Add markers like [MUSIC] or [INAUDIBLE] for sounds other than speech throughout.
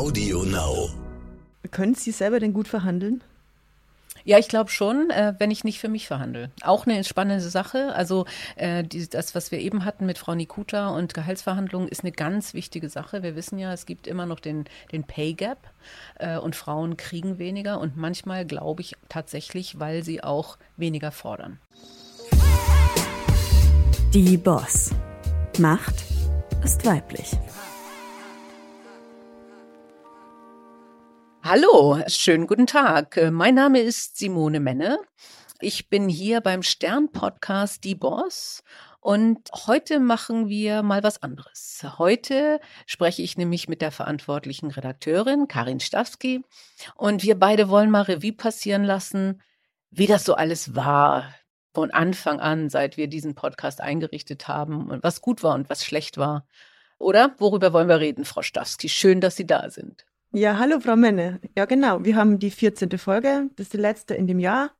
Audio Now. Können Sie selber denn gut verhandeln? Ja, ich glaube schon, äh, wenn ich nicht für mich verhandle. Auch eine spannende Sache. Also äh, die, das, was wir eben hatten mit Frau Nikuta und Gehaltsverhandlungen, ist eine ganz wichtige Sache. Wir wissen ja, es gibt immer noch den, den Pay Gap äh, und Frauen kriegen weniger und manchmal glaube ich tatsächlich, weil sie auch weniger fordern. Die Boss. Macht ist weiblich. Hallo, schönen guten Tag. Mein Name ist Simone Menne. Ich bin hier beim Stern-Podcast Die Boss und heute machen wir mal was anderes. Heute spreche ich nämlich mit der verantwortlichen Redakteurin Karin Stawski und wir beide wollen mal Revue passieren lassen, wie das so alles war von Anfang an, seit wir diesen Podcast eingerichtet haben und was gut war und was schlecht war. Oder worüber wollen wir reden, Frau Stawski? Schön, dass Sie da sind. Ja, hallo Frau Menne. Ja, genau. Wir haben die 14. Folge, das ist die letzte in dem Jahr.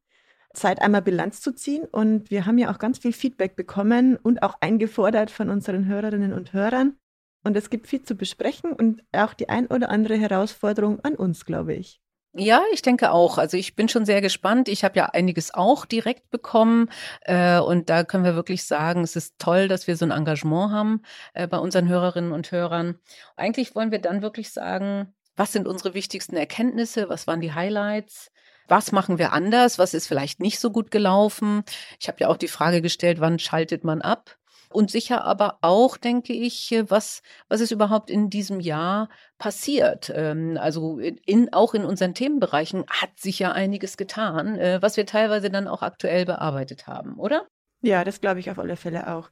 Zeit, einmal Bilanz zu ziehen. Und wir haben ja auch ganz viel Feedback bekommen und auch eingefordert von unseren Hörerinnen und Hörern. Und es gibt viel zu besprechen und auch die ein oder andere Herausforderung an uns, glaube ich. Ja, ich denke auch. Also ich bin schon sehr gespannt. Ich habe ja einiges auch direkt bekommen. Äh, und da können wir wirklich sagen, es ist toll, dass wir so ein Engagement haben äh, bei unseren Hörerinnen und Hörern. Eigentlich wollen wir dann wirklich sagen, was sind unsere wichtigsten Erkenntnisse? Was waren die Highlights? Was machen wir anders? Was ist vielleicht nicht so gut gelaufen? Ich habe ja auch die Frage gestellt, wann schaltet man ab? Und sicher aber auch, denke ich, was, was ist überhaupt in diesem Jahr passiert? Ähm, also in, auch in unseren Themenbereichen hat sich ja einiges getan, äh, was wir teilweise dann auch aktuell bearbeitet haben, oder? Ja, das glaube ich auf alle Fälle auch.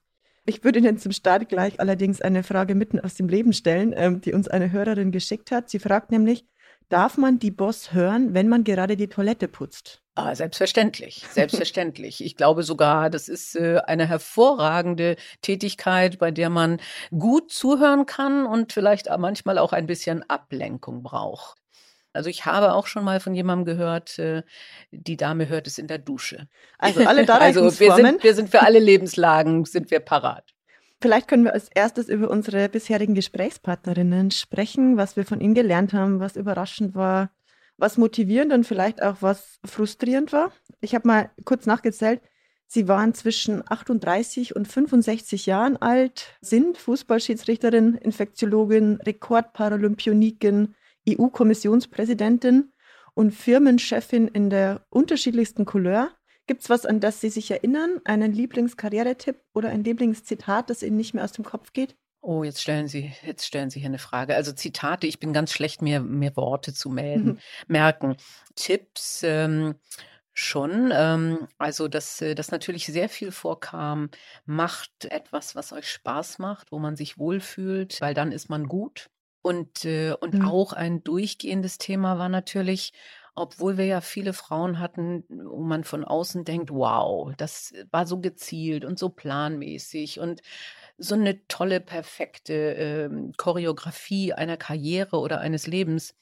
Ich würde Ihnen zum Start gleich allerdings eine Frage mitten aus dem Leben stellen, ähm, die uns eine Hörerin geschickt hat. Sie fragt nämlich, darf man die Boss hören, wenn man gerade die Toilette putzt? Ah, selbstverständlich, selbstverständlich. Ich glaube sogar, das ist äh, eine hervorragende Tätigkeit, bei der man gut zuhören kann und vielleicht manchmal auch ein bisschen Ablenkung braucht. Also ich habe auch schon mal von jemandem gehört, äh, die Dame hört es in der Dusche. Also alle [LAUGHS] Also wir sind, wir sind für alle Lebenslagen, sind wir parat. Vielleicht können wir als erstes über unsere bisherigen Gesprächspartnerinnen sprechen, was wir von ihnen gelernt haben, was überraschend war, was motivierend und vielleicht auch was frustrierend war. Ich habe mal kurz nachgezählt. Sie waren zwischen 38 und 65 Jahren alt, sind Fußballschiedsrichterin, Infektiologin, Rekordparalympionikin, EU-Kommissionspräsidentin und Firmenchefin in der unterschiedlichsten Couleur. Gibt es was, an das Sie sich erinnern? Einen Lieblingskarrieretipp oder ein Lieblingszitat, das Ihnen nicht mehr aus dem Kopf geht? Oh, jetzt stellen Sie, jetzt stellen Sie hier eine Frage. Also Zitate, ich bin ganz schlecht, mir, mir Worte zu melden, [LAUGHS] merken. Tipps, ähm, schon. Ähm, also, dass äh, das natürlich sehr viel vorkam, macht etwas, was euch Spaß macht, wo man sich wohlfühlt, weil dann ist man gut. Und, äh, und mhm. auch ein durchgehendes Thema war natürlich, obwohl wir ja viele Frauen hatten, wo man von außen denkt, wow, das war so gezielt und so planmäßig und so eine tolle, perfekte äh, Choreografie einer Karriere oder eines Lebens.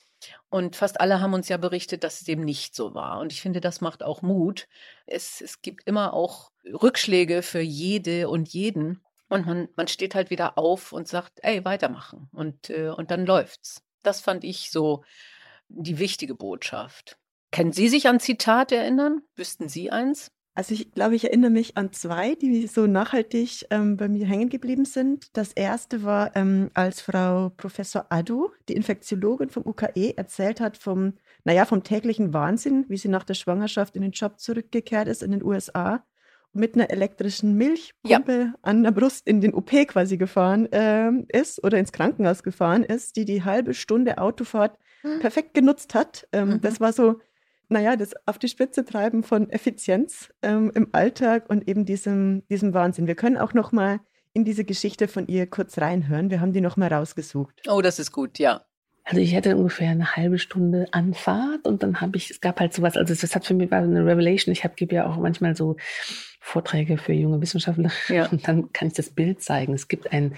Und fast alle haben uns ja berichtet, dass es dem nicht so war. Und ich finde, das macht auch Mut. Es, es gibt immer auch Rückschläge für jede und jeden. Und man, man steht halt wieder auf und sagt, ey, weitermachen. Und, äh, und dann läuft's. Das fand ich so die wichtige Botschaft. Können Sie sich an Zitate erinnern? Wüssten Sie eins? Also ich glaube, ich erinnere mich an zwei, die so nachhaltig ähm, bei mir hängen geblieben sind. Das erste war, ähm, als Frau Professor Adu, die Infektiologin vom UKE, erzählt hat vom, naja, vom täglichen Wahnsinn, wie sie nach der Schwangerschaft in den Job zurückgekehrt ist in den USA mit einer elektrischen Milchpumpe ja. an der Brust in den OP quasi gefahren äh, ist oder ins Krankenhaus gefahren ist, die die halbe Stunde Autofahrt mhm. perfekt genutzt hat. Ähm, mhm. Das war so, naja, das auf die Spitze treiben von Effizienz ähm, im Alltag und eben diesem, diesem Wahnsinn. Wir können auch noch mal in diese Geschichte von ihr kurz reinhören. Wir haben die noch mal rausgesucht. Oh, das ist gut, ja. Also ich hatte ungefähr eine halbe Stunde Anfahrt und dann habe ich, es gab halt sowas, also das hat für mich war eine Revelation. Ich habe gebe ja auch manchmal so Vorträge für junge Wissenschaftler ja. und [LAUGHS] dann kann ich das Bild zeigen. Es gibt ein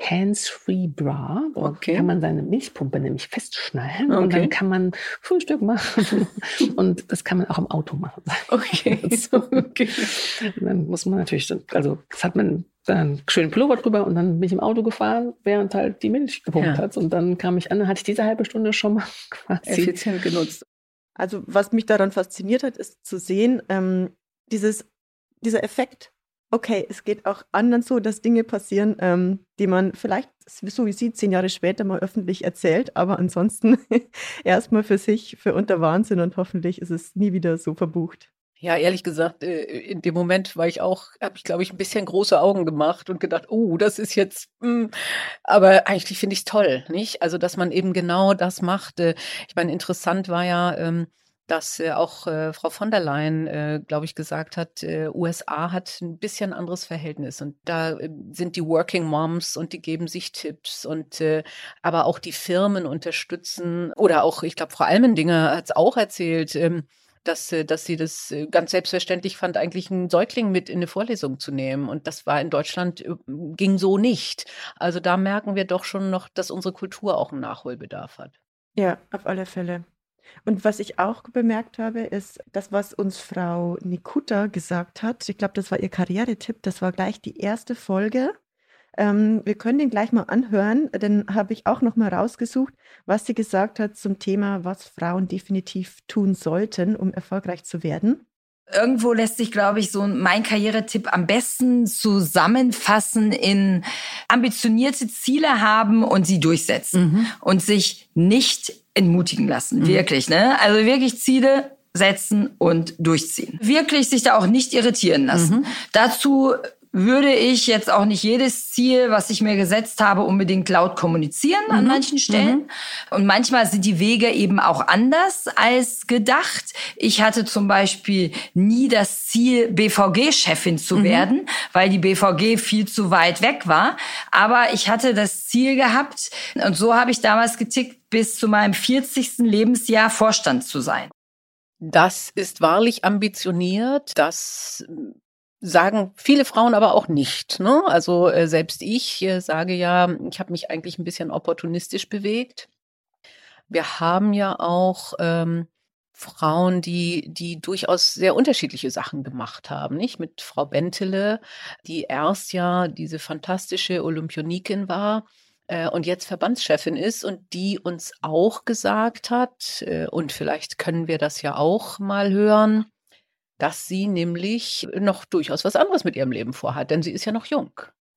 Hands-Free Bra. Da okay. kann man seine Milchpumpe nämlich festschnallen okay. und dann kann man Frühstück machen. [LAUGHS] und das kann man auch im Auto machen. [LAUGHS] Okay. so, okay. Dann muss man natürlich, also das hat man dann einen schönen Pullover drüber und dann bin ich im Auto gefahren, während halt die Milch gepumpt ja. hat. Und dann kam ich an, dann hatte ich diese halbe Stunde schon mal quasi effizient genutzt. Also was mich daran fasziniert hat, ist zu sehen, ähm, dieses, dieser Effekt, okay, es geht auch anderen so, dass Dinge passieren, ähm, die man vielleicht, so wie Sie, zehn Jahre später mal öffentlich erzählt, aber ansonsten [LAUGHS] erstmal für sich, für unter Wahnsinn und hoffentlich ist es nie wieder so verbucht. Ja, ehrlich gesagt, äh, in dem Moment war ich auch, habe ich glaube ich ein bisschen große Augen gemacht und gedacht, oh, das ist jetzt, mh. Hm. aber eigentlich finde ich es toll, nicht? Also, dass man eben genau das macht. Äh, ich meine, interessant war ja, ähm, dass äh, auch äh, Frau von der Leyen, äh, glaube ich, gesagt hat, äh, USA hat ein bisschen anderes Verhältnis und da äh, sind die Working Moms und die geben sich Tipps und äh, aber auch die Firmen unterstützen oder auch, ich glaube, Frau Almendinger hat es auch erzählt. Ähm, dass, äh, dass sie das äh, ganz selbstverständlich fand, eigentlich einen Säugling mit in eine Vorlesung zu nehmen. Und das war in Deutschland, äh, ging so nicht. Also da merken wir doch schon noch, dass unsere Kultur auch einen Nachholbedarf hat. Ja, auf alle Fälle. Und was ich auch bemerkt habe, ist das, was uns Frau Nikuta gesagt hat. Ich glaube, das war ihr Karrieretipp. Das war gleich die erste Folge. Ähm, wir können den gleich mal anhören. Dann habe ich auch noch mal rausgesucht, was sie gesagt hat zum Thema, was Frauen definitiv tun sollten, um erfolgreich zu werden. Irgendwo lässt sich, glaube ich, so mein Karrieretipp am besten zusammenfassen in ambitionierte Ziele haben und sie durchsetzen mhm. und sich nicht entmutigen lassen. Mhm. Wirklich, ne? Also wirklich Ziele setzen und durchziehen. Wirklich sich da auch nicht irritieren lassen. Mhm. Dazu würde ich jetzt auch nicht jedes Ziel, was ich mir gesetzt habe, unbedingt laut kommunizieren mhm. an manchen Stellen. Mhm. Und manchmal sind die Wege eben auch anders als gedacht. Ich hatte zum Beispiel nie das Ziel, BVG-Chefin zu mhm. werden, weil die BVG viel zu weit weg war. Aber ich hatte das Ziel gehabt, und so habe ich damals getickt, bis zu meinem 40. Lebensjahr Vorstand zu sein. Das ist wahrlich ambitioniert. Das sagen viele Frauen aber auch nicht. Ne? Also äh, selbst ich äh, sage ja, ich habe mich eigentlich ein bisschen opportunistisch bewegt. Wir haben ja auch ähm, Frauen, die, die durchaus sehr unterschiedliche Sachen gemacht haben, nicht? Mit Frau Bentele, die erst ja diese fantastische Olympionikin war äh, und jetzt Verbandschefin ist und die uns auch gesagt hat, äh, und vielleicht können wir das ja auch mal hören, dass sie nämlich noch durchaus was anderes mit ihrem Leben vorhat, denn sie ist ja noch jung.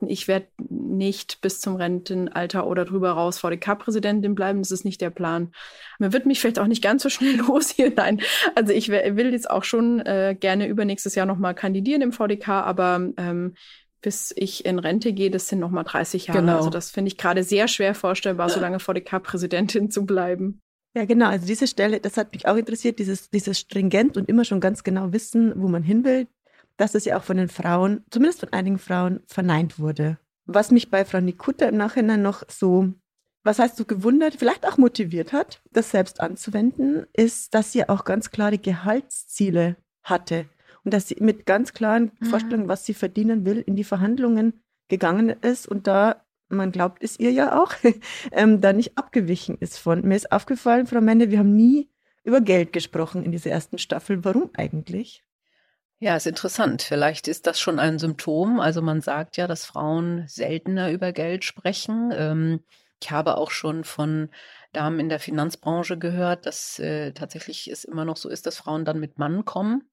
Ich werde nicht bis zum Rentenalter oder drüber raus VDK-Präsidentin bleiben. Das ist nicht der Plan. Man wird mich vielleicht auch nicht ganz so schnell [LAUGHS] los hier. Nein, also ich will jetzt auch schon äh, gerne übernächstes Jahr nochmal kandidieren im VDK, aber ähm, bis ich in Rente gehe, das sind nochmal 30 Jahre. Genau. Also das finde ich gerade sehr schwer vorstellbar, so lange VDK-Präsidentin zu bleiben. Ja, genau. Also diese Stelle, das hat mich auch interessiert, dieses, dieses stringent und immer schon ganz genau wissen, wo man hin will, dass es ja auch von den Frauen, zumindest von einigen Frauen, verneint wurde. Was mich bei Frau Nikutta im Nachhinein noch so, was heißt so gewundert, vielleicht auch motiviert hat, das selbst anzuwenden, ist, dass sie auch ganz klare Gehaltsziele hatte und dass sie mit ganz klaren mhm. Vorstellungen, was sie verdienen will, in die Verhandlungen gegangen ist und da man glaubt es ihr ja auch, [LAUGHS] ähm, da nicht abgewichen ist von. Mir ist aufgefallen, Frau Mende, wir haben nie über Geld gesprochen in dieser ersten Staffel. Warum eigentlich? Ja, ist interessant. Vielleicht ist das schon ein Symptom. Also man sagt ja, dass Frauen seltener über Geld sprechen. Ähm, ich habe auch schon von Damen in der Finanzbranche gehört, dass äh, tatsächlich es immer noch so ist, dass Frauen dann mit Mann kommen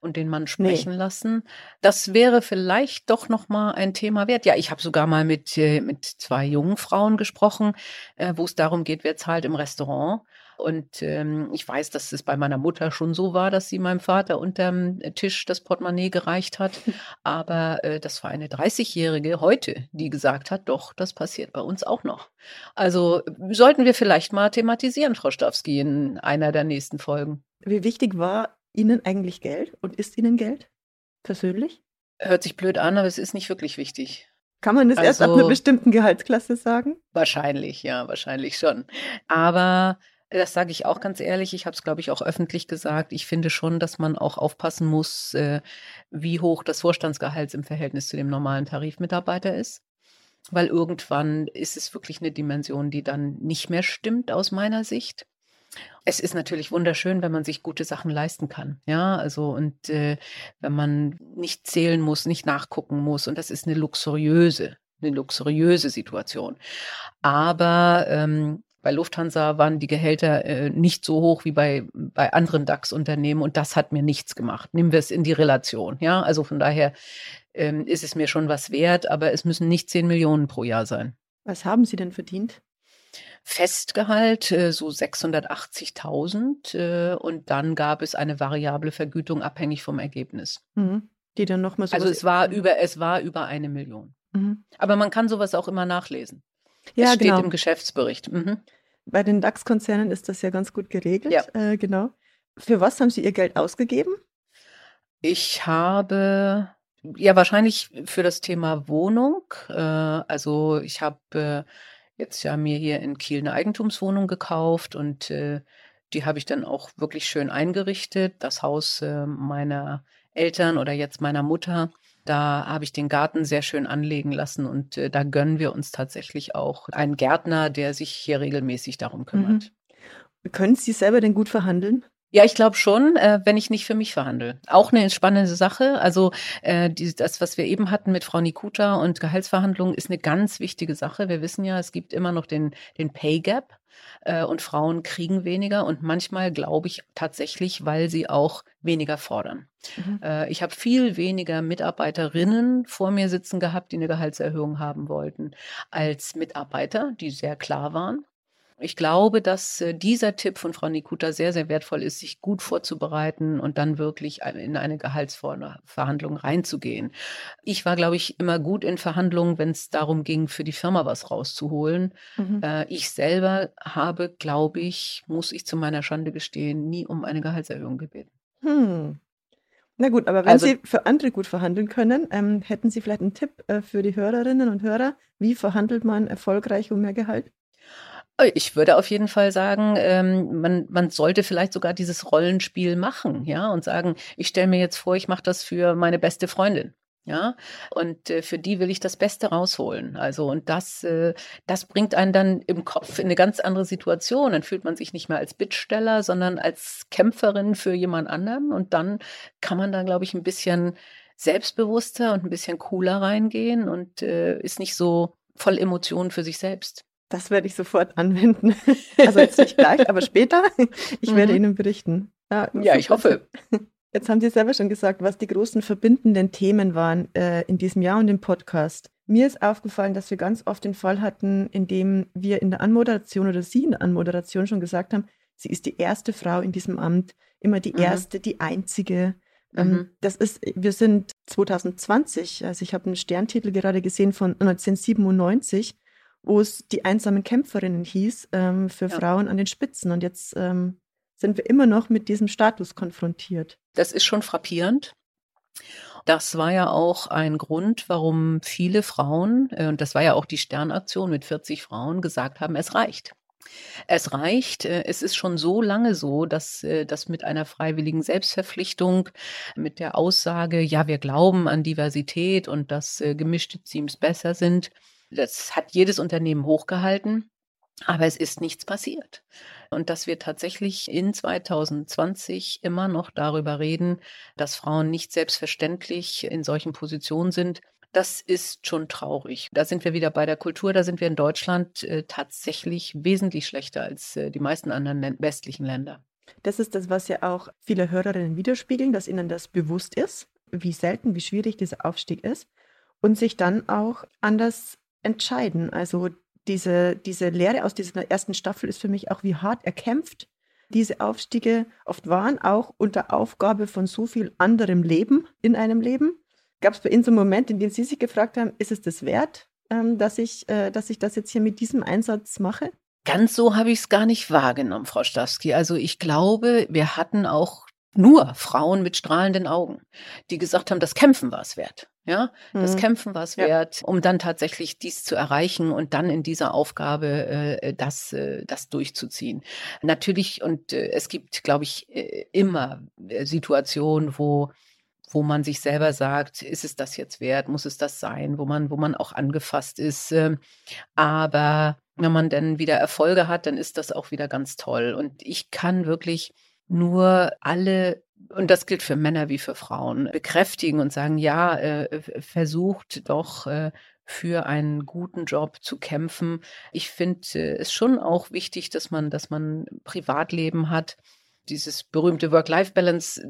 und den Mann sprechen nee. lassen. Das wäre vielleicht doch noch mal ein Thema wert. Ja, ich habe sogar mal mit äh, mit zwei jungen Frauen gesprochen, äh, wo es darum geht, wer zahlt im Restaurant. Und ähm, ich weiß, dass es bei meiner Mutter schon so war, dass sie meinem Vater unterm Tisch das Portemonnaie gereicht hat. [LAUGHS] Aber äh, das war eine 30-Jährige heute, die gesagt hat, doch, das passiert bei uns auch noch. Also sollten wir vielleicht mal thematisieren, Frau Stawski, in einer der nächsten Folgen. Wie wichtig war Ihnen eigentlich Geld und ist Ihnen Geld persönlich? Hört sich blöd an, aber es ist nicht wirklich wichtig. Kann man das also, erst ab einer also bestimmten Gehaltsklasse sagen? Wahrscheinlich, ja, wahrscheinlich schon. Aber das sage ich auch ganz ehrlich. Ich habe es, glaube ich, auch öffentlich gesagt. Ich finde schon, dass man auch aufpassen muss, äh, wie hoch das Vorstandsgehalt im Verhältnis zu dem normalen Tarifmitarbeiter ist. Weil irgendwann ist es wirklich eine Dimension, die dann nicht mehr stimmt aus meiner Sicht. Es ist natürlich wunderschön, wenn man sich gute Sachen leisten kann. Ja, also und äh, wenn man nicht zählen muss, nicht nachgucken muss. Und das ist eine luxuriöse, eine luxuriöse Situation. Aber ähm, bei Lufthansa waren die Gehälter äh, nicht so hoch wie bei, bei anderen DAX-Unternehmen und das hat mir nichts gemacht. Nehmen wir es in die Relation. Ja, also von daher ähm, ist es mir schon was wert, aber es müssen nicht 10 Millionen pro Jahr sein. Was haben Sie denn verdient? Festgehalt äh, so 680.000 äh, und dann gab es eine variable Vergütung abhängig vom Ergebnis. Mhm. Die dann noch mal so Also es war über es war über eine Million. Mhm. Aber man kann sowas auch immer nachlesen. Ja, es steht genau. im Geschäftsbericht. Mhm. Bei den DAX-Konzernen ist das ja ganz gut geregelt. Ja. Äh, genau. Für was haben Sie Ihr Geld ausgegeben? Ich habe ja wahrscheinlich für das Thema Wohnung. Äh, also ich habe äh, jetzt ja mir hier in Kiel eine Eigentumswohnung gekauft und äh, die habe ich dann auch wirklich schön eingerichtet. Das Haus äh, meiner Eltern oder jetzt meiner Mutter, da habe ich den Garten sehr schön anlegen lassen und äh, da gönnen wir uns tatsächlich auch einen Gärtner, der sich hier regelmäßig darum kümmert. Mhm. Können Sie selber denn gut verhandeln? Ja, ich glaube schon, äh, wenn ich nicht für mich verhandle. Auch eine spannende Sache. Also äh, die, das, was wir eben hatten mit Frau Nikuta und Gehaltsverhandlungen, ist eine ganz wichtige Sache. Wir wissen ja, es gibt immer noch den, den Pay Gap äh, und Frauen kriegen weniger und manchmal glaube ich tatsächlich, weil sie auch weniger fordern. Mhm. Äh, ich habe viel weniger Mitarbeiterinnen vor mir sitzen gehabt, die eine Gehaltserhöhung haben wollten, als Mitarbeiter, die sehr klar waren. Ich glaube, dass äh, dieser Tipp von Frau Nikuta sehr, sehr wertvoll ist, sich gut vorzubereiten und dann wirklich in eine Gehaltsverhandlung reinzugehen. Ich war, glaube ich, immer gut in Verhandlungen, wenn es darum ging, für die Firma was rauszuholen. Mhm. Äh, ich selber habe, glaube ich, muss ich zu meiner Schande gestehen, nie um eine Gehaltserhöhung gebeten. Hm. Na gut, aber wenn also, Sie für andere gut verhandeln können, ähm, hätten Sie vielleicht einen Tipp äh, für die Hörerinnen und Hörer? Wie verhandelt man erfolgreich um mehr Gehalt? Ich würde auf jeden Fall sagen, ähm, man, man sollte vielleicht sogar dieses Rollenspiel machen, ja, und sagen, ich stelle mir jetzt vor, ich mache das für meine beste Freundin. Ja, und äh, für die will ich das Beste rausholen. Also, und das, äh, das bringt einen dann im Kopf in eine ganz andere Situation. Dann fühlt man sich nicht mehr als Bittsteller, sondern als Kämpferin für jemand anderen. Und dann kann man da, glaube ich, ein bisschen selbstbewusster und ein bisschen cooler reingehen und äh, ist nicht so voll Emotionen für sich selbst. Das werde ich sofort anwenden. [LAUGHS] Also jetzt nicht gleich, aber später. Ich werde mhm. Ihnen berichten. Ja, ja ich hoffe. [LAUGHS] Jetzt haben Sie selber schon gesagt, was die großen verbindenden Themen waren äh, in diesem Jahr und im Podcast. Mir ist aufgefallen, dass wir ganz oft den Fall hatten, in dem wir in der Anmoderation oder Sie in der Anmoderation schon gesagt haben, sie ist die erste Frau in diesem Amt, immer die mhm. erste, die einzige. Ähm, mhm. Das ist, wir sind 2020, also ich habe einen Sterntitel gerade gesehen von 1997 wo es die einsamen Kämpferinnen hieß, ähm, für ja. Frauen an den Spitzen. Und jetzt ähm, sind wir immer noch mit diesem Status konfrontiert. Das ist schon frappierend. Das war ja auch ein Grund, warum viele Frauen, äh, und das war ja auch die Sternaktion mit 40 Frauen, gesagt haben, es reicht. Es reicht. Äh, es ist schon so lange so, dass äh, das mit einer freiwilligen Selbstverpflichtung, mit der Aussage, ja, wir glauben an Diversität und dass gemischte Teams besser sind, das hat jedes Unternehmen hochgehalten. Aber es ist nichts passiert. Und dass wir tatsächlich in 2020 immer noch darüber reden, dass Frauen nicht selbstverständlich in solchen Positionen sind, das ist schon traurig. Da sind wir wieder bei der Kultur, da sind wir in Deutschland äh, tatsächlich wesentlich schlechter als äh, die meisten anderen westlichen Länder. Das ist das, was ja auch viele Hörerinnen widerspiegeln, dass ihnen das bewusst ist, wie selten, wie schwierig dieser Aufstieg ist und sich dann auch anders entscheiden. Also diese, diese Lehre aus dieser ersten Staffel ist für mich auch, wie hart erkämpft diese Aufstiege oft waren, auch unter Aufgabe von so viel anderem Leben in einem Leben. Gab es bei Ihnen so einen Moment, in dem Sie sich gefragt haben, ist es das wert, ähm, dass, ich, äh, dass ich das jetzt hier mit diesem Einsatz mache? Ganz so habe ich es gar nicht wahrgenommen, Frau Stawski. Also ich glaube, wir hatten auch nur Frauen mit strahlenden Augen, die gesagt haben, das Kämpfen war es wert. Ja, das mhm. Kämpfen war es ja. wert, um dann tatsächlich dies zu erreichen und dann in dieser Aufgabe äh, das, äh, das durchzuziehen. Natürlich, und äh, es gibt, glaube ich, äh, immer äh, Situationen, wo wo man sich selber sagt, ist es das jetzt wert, muss es das sein, wo man, wo man auch angefasst ist. Ähm, aber wenn man dann wieder Erfolge hat, dann ist das auch wieder ganz toll. Und ich kann wirklich nur alle und das gilt für Männer wie für Frauen, bekräftigen und sagen, ja, äh, versucht doch äh, für einen guten Job zu kämpfen. Ich finde es schon auch wichtig, dass man, dass man Privatleben hat. Dieses berühmte Work-Life-Balance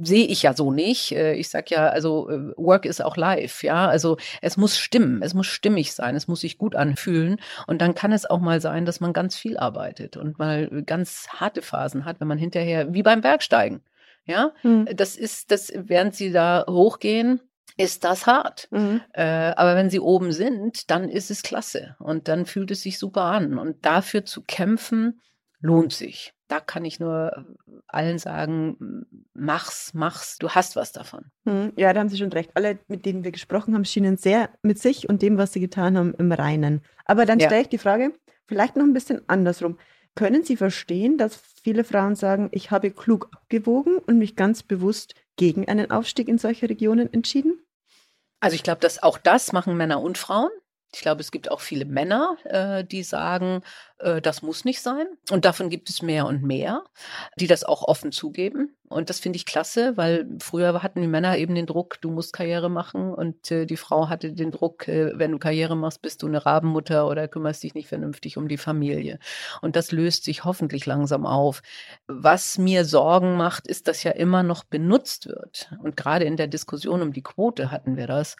sehe ich ja so nicht. Äh, ich sag ja, also äh, Work ist auch live, ja. Also es muss stimmen, es muss stimmig sein, es muss sich gut anfühlen. Und dann kann es auch mal sein, dass man ganz viel arbeitet und mal ganz harte Phasen hat, wenn man hinterher, wie beim Bergsteigen. Ja, mhm. das ist, das, während sie da hochgehen, ist das hart. Mhm. Äh, aber wenn sie oben sind, dann ist es klasse und dann fühlt es sich super an. Und dafür zu kämpfen, lohnt sich da kann ich nur allen sagen, mach's, mach's, du hast was davon. Hm, ja, da haben Sie schon recht. Alle, mit denen wir gesprochen haben, schienen sehr mit sich und dem, was sie getan haben, im Reinen. Aber dann ja. stelle ich die Frage, vielleicht noch ein bisschen andersrum. Können Sie verstehen, dass viele Frauen sagen, ich habe klug abgewogen und mich ganz bewusst gegen einen Aufstieg in solche Regionen entschieden? Also ich glaube, dass auch das machen Männer und Frauen. Ich glaube, es gibt auch viele Männer, äh, die sagen, äh, das muss nicht sein. Und davon gibt es mehr und mehr, die das auch offen zugeben. Und das finde ich klasse, weil früher hatten die Männer eben den Druck, du musst Karriere machen. Und äh, die Frau hatte den Druck, äh, wenn du Karriere machst, bist du eine Rabenmutter oder kümmerst dich nicht vernünftig um die Familie. Und das löst sich hoffentlich langsam auf. Was mir Sorgen macht, ist, dass ja immer noch benutzt wird. Und gerade in der Diskussion um die Quote hatten wir das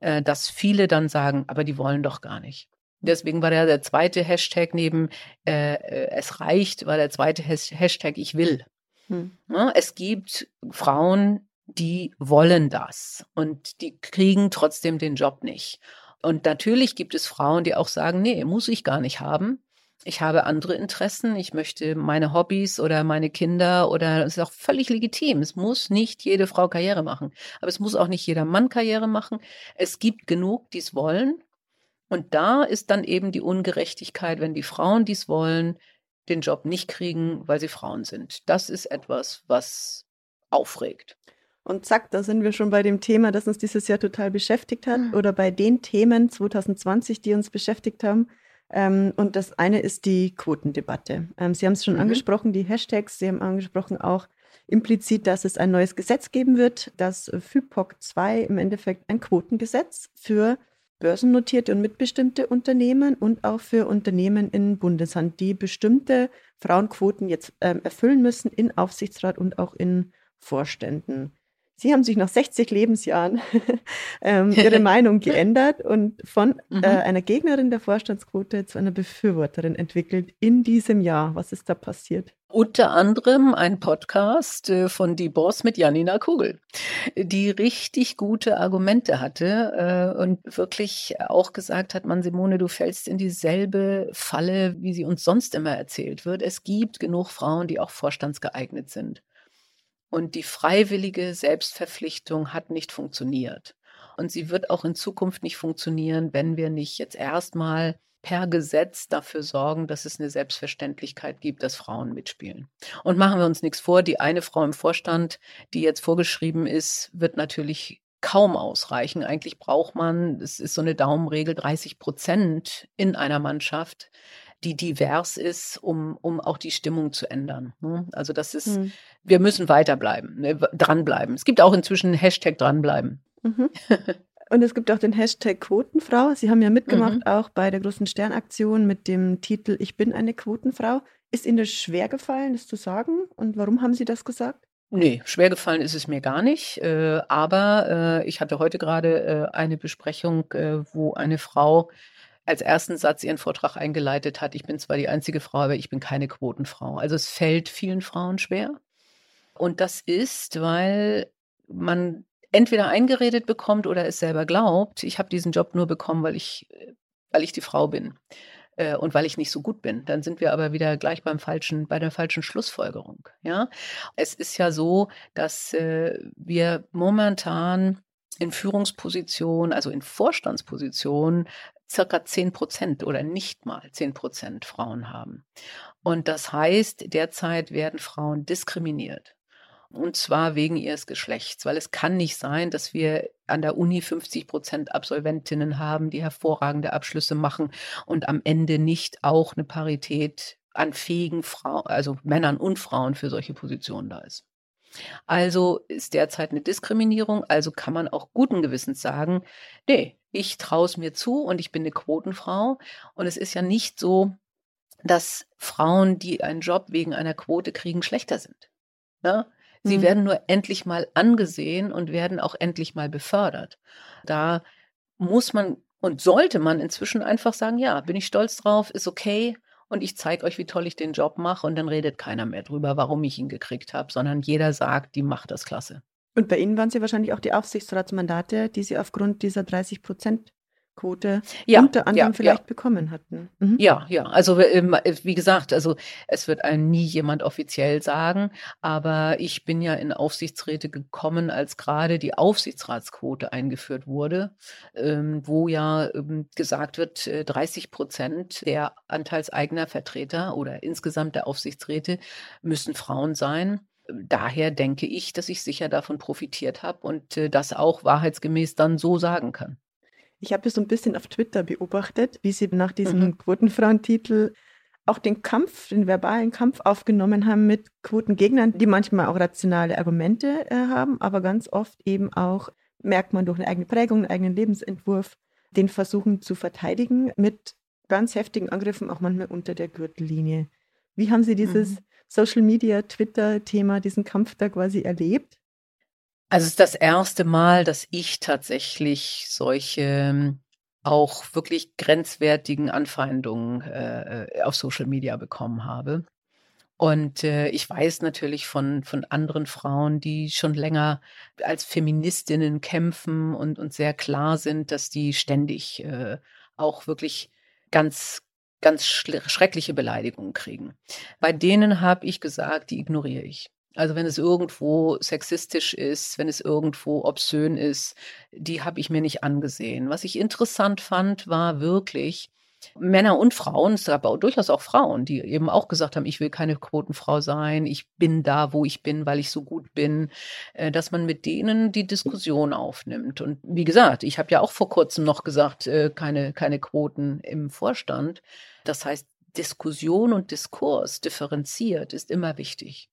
äh, dass viele dann sagen, aber die wollen doch gar nicht. Deswegen war der, der zweite Hashtag neben äh, äh es reicht, war der zweite Hashtag ich will. Hm. Ja, es gibt Frauen, die wollen das und die kriegen trotzdem den Job nicht. Und natürlich gibt es Frauen, die auch sagen, nee, muss ich gar nicht haben ich habe andere Interessen, ich möchte meine Hobbys oder meine Kinder oder es ist auch völlig legitim. Es muss nicht jede Frau Karriere machen, aber es muss auch nicht jeder Mann Karriere machen. Es gibt genug, die es wollen. Und da ist dann eben die Ungerechtigkeit, wenn die Frauen, die es wollen, den Job nicht kriegen, weil sie Frauen sind. Das ist etwas, was aufregt. Und zack, da sind wir schon bei dem Thema, das uns dieses Jahr total beschäftigt hat, mhm. oder bei den Themen 2020, die uns beschäftigt haben. Ähm, und das eine ist die Quotendebatte. Ähm, Sie haben es schon mhm. angesprochen, die Hashtags. Sie haben angesprochen auch implizit, dass es ein neues Gesetz geben wird, das FIPOC 2 im Endeffekt ein Quotengesetz für börsennotierte und mitbestimmte Unternehmen und auch für Unternehmen in Bundeshand, die bestimmte Frauenquoten jetzt ähm, erfüllen müssen in Aufsichtsrat und auch in Vorständen. Sie haben sich nach 60 Lebensjahren [LAUGHS] ähm, Ihre [LAUGHS] Meinung geändert und von mhm. äh, einer Gegnerin der Vorstandsquote zu einer Befürworterin entwickelt in diesem Jahr. Was ist da passiert? Unter anderem ein Podcast äh, von Die Boss mit Janina Kugel, die richtig gute Argumente hatte äh, und wirklich auch gesagt hat, man Simone, du fällst in dieselbe Falle, wie sie uns sonst immer erzählt wird. Es gibt genug Frauen, die auch vorstandsgeeignet sind. Und die freiwillige Selbstverpflichtung hat nicht funktioniert. Und sie wird auch in Zukunft nicht funktionieren, wenn wir nicht jetzt erstmal per Gesetz dafür sorgen, dass es eine Selbstverständlichkeit gibt, dass Frauen mitspielen. Und machen wir uns nichts vor, die eine Frau im Vorstand, die jetzt vorgeschrieben ist, wird natürlich kaum ausreichen. Eigentlich braucht man, es ist so eine Daumenregel, 30 Prozent in einer Mannschaft, die divers ist, um, um auch die Stimmung zu ändern. Ne? Also das ist, mhm. wir müssen weiterbleiben, ne, dranbleiben. Es gibt auch inzwischen Hashtag dranbleiben. Mhm. [LAUGHS] Und es gibt auch den Hashtag Quotenfrau. Sie haben ja mitgemacht mhm. auch bei der großen Sternaktion mit dem Titel Ich bin eine Quotenfrau. Ist Ihnen das schwer gefallen, das zu sagen? Und warum haben Sie das gesagt? Nee, schwer gefallen ist es mir gar nicht. Äh, aber äh, ich hatte heute gerade äh, eine Besprechung, wo eine Frau als ersten Satz ihren Vortrag eingeleitet hat, ich bin zwar die einzige Frau, aber ich bin keine Quotenfrau. Also es fällt vielen Frauen schwer. Und das ist, weil man entweder eingeredet bekommt oder es selber glaubt, ich habe diesen Job nur bekommen, weil ich, weil ich die Frau bin äh, und weil ich nicht so gut bin. Dann sind wir aber wieder gleich beim falschen, bei der falschen Schlussfolgerung. Ja, es ist ja so, dass äh, wir momentan in Führungspositionen, also in Vorstandspositionen, circa 10 Prozent oder nicht mal 10 Prozent Frauen haben. Und das heißt, derzeit werden Frauen diskriminiert. Und zwar wegen ihres Geschlechts, weil es kann nicht sein, dass wir an der Uni 50 Prozent Absolventinnen haben, die hervorragende Abschlüsse machen und am Ende nicht auch eine Parität an fähigen Frauen, also Männern und Frauen für solche Positionen da ist. Also ist derzeit eine Diskriminierung, also kann man auch guten Gewissens sagen, nee, ich traue es mir zu und ich bin eine Quotenfrau. Und es ist ja nicht so, dass Frauen, die einen Job wegen einer Quote kriegen, schlechter sind. Ne? Sie mhm. werden nur endlich mal angesehen und werden auch endlich mal befördert. Da muss man und sollte man inzwischen einfach sagen, ja, bin ich stolz drauf, ist okay und ich zeige euch, wie toll ich den Job mache und dann redet keiner mehr drüber, warum ich ihn gekriegt habe, sondern jeder sagt, die macht das klasse. Und bei Ihnen waren es ja wahrscheinlich auch die Aufsichtsratsmandate, die Sie aufgrund dieser 30 Prozent Quote ja, unter anderem ja, vielleicht ja. bekommen hatten. Mhm. Ja, ja. Also ähm, wie gesagt, also es wird einem nie jemand offiziell sagen, aber ich bin ja in Aufsichtsräte gekommen, als gerade die Aufsichtsratsquote eingeführt wurde, ähm, wo ja ähm, gesagt wird, 30 äh, Prozent der anteilseigner Vertreter oder insgesamt der Aufsichtsräte müssen Frauen sein daher denke ich, dass ich sicher davon profitiert habe und äh, das auch wahrheitsgemäß dann so sagen kann. Ich habe es so ein bisschen auf Twitter beobachtet, wie sie nach diesem mhm. Quotenfrauentitel auch den Kampf, den verbalen Kampf aufgenommen haben mit Quotengegnern, die manchmal auch rationale Argumente äh, haben, aber ganz oft eben auch, merkt man durch eine eigene Prägung, einen eigenen Lebensentwurf, den versuchen zu verteidigen mit ganz heftigen Angriffen, auch manchmal unter der Gürtellinie. Wie haben Sie dieses mhm. Social Media, Twitter-Thema, diesen Kampf da quasi erlebt? Also es ist das erste Mal, dass ich tatsächlich solche ähm, auch wirklich grenzwertigen Anfeindungen äh, auf Social Media bekommen habe. Und äh, ich weiß natürlich von, von anderen Frauen, die schon länger als Feministinnen kämpfen und, und sehr klar sind, dass die ständig äh, auch wirklich ganz, ganz schreckliche Beleidigungen kriegen. Bei denen habe ich gesagt, die ignoriere ich. Also wenn es irgendwo sexistisch ist, wenn es irgendwo obszön ist, die habe ich mir nicht angesehen. Was ich interessant fand, war wirklich, Männer und Frauen, es gab auch durchaus auch Frauen, die eben auch gesagt haben, ich will keine Quotenfrau sein, ich bin da, wo ich bin, weil ich so gut bin, äh, dass man mit denen die Diskussion aufnimmt. Und wie gesagt, ich habe ja auch vor kurzem noch gesagt, äh, keine, keine Quoten im Vorstand. Das heißt, Diskussion und Diskurs differenziert ist immer wichtig.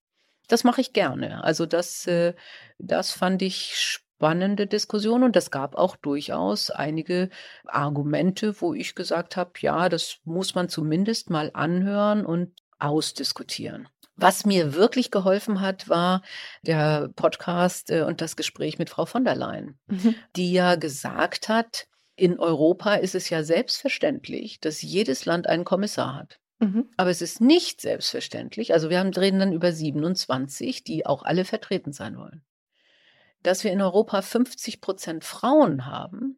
Das mache ich gerne. Also das, äh, das fand ich spannende Diskussion und es gab auch durchaus einige Argumente, wo ich gesagt habe, ja, das muss man zumindest mal anhören und ausdiskutieren. Was mir wirklich geholfen hat, war der Podcast äh, und das Gespräch mit Frau von der Leyen, mhm. die ja gesagt hat, in Europa ist es ja selbstverständlich, dass jedes Land einen Kommissar hat. Mhm. Aber es ist nicht selbstverständlich, also wir haben, reden dann über 27, die auch alle vertreten sein wollen. Dass wir in Europa 50 Prozent Frauen haben,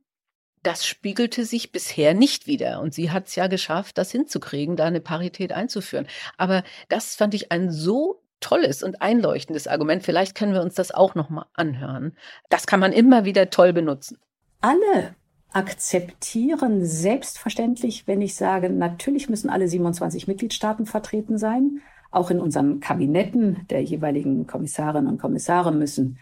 das spiegelte sich bisher nicht wieder. Und sie hat es ja geschafft, das hinzukriegen, da eine Parität einzuführen. Aber das fand ich ein so tolles und einleuchtendes Argument. Vielleicht können wir uns das auch nochmal anhören. Das kann man immer wieder toll benutzen. Alle akzeptieren selbstverständlich, wenn ich sage, natürlich müssen alle 27 Mitgliedstaaten vertreten sein. Auch in unseren Kabinetten der jeweiligen Kommissarinnen und Kommissare müssen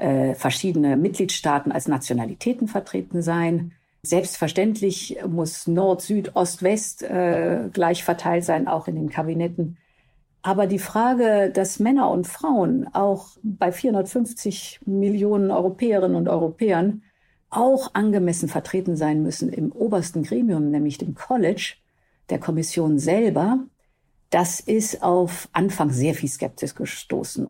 äh, verschiedene Mitgliedstaaten als Nationalitäten vertreten sein. Selbstverständlich muss Nord, Süd, Ost, West äh, gleich verteilt sein, auch in den Kabinetten. Aber die Frage, dass Männer und Frauen auch bei 450 Millionen Europäerinnen und Europäern auch angemessen vertreten sein müssen im obersten Gremium, nämlich dem College der Kommission selber, das ist auf Anfang sehr viel Skepsis gestoßen.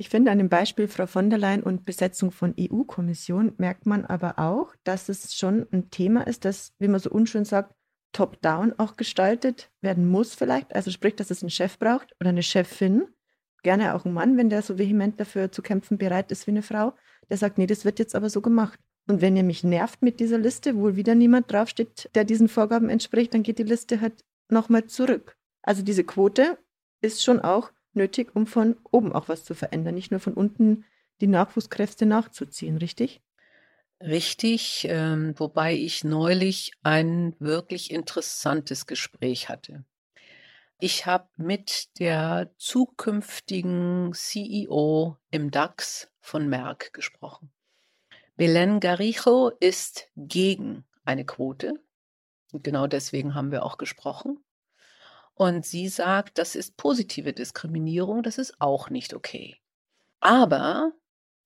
Ich finde, an dem Beispiel Frau von der Leyen und Besetzung von EU-Kommission merkt man aber auch, dass es schon ein Thema ist, das, wie man so unschön sagt, top-down auch gestaltet werden muss vielleicht. Also sprich, dass es einen Chef braucht oder eine Chefin, gerne auch ein Mann, wenn der so vehement dafür zu kämpfen bereit ist wie eine Frau, der sagt, nee, das wird jetzt aber so gemacht. Und wenn ihr mich nervt mit dieser Liste, wo wieder niemand draufsteht, der diesen Vorgaben entspricht, dann geht die Liste halt nochmal zurück. Also diese Quote ist schon auch nötig, um von oben auch was zu verändern, nicht nur von unten die Nachwuchskräfte nachzuziehen, richtig? Richtig, ähm, wobei ich neulich ein wirklich interessantes Gespräch hatte. Ich habe mit der zukünftigen CEO im DAX von Merck gesprochen. Belen Garijo ist gegen eine Quote. Und genau deswegen haben wir auch gesprochen. Und sie sagt, das ist positive Diskriminierung, das ist auch nicht okay. Aber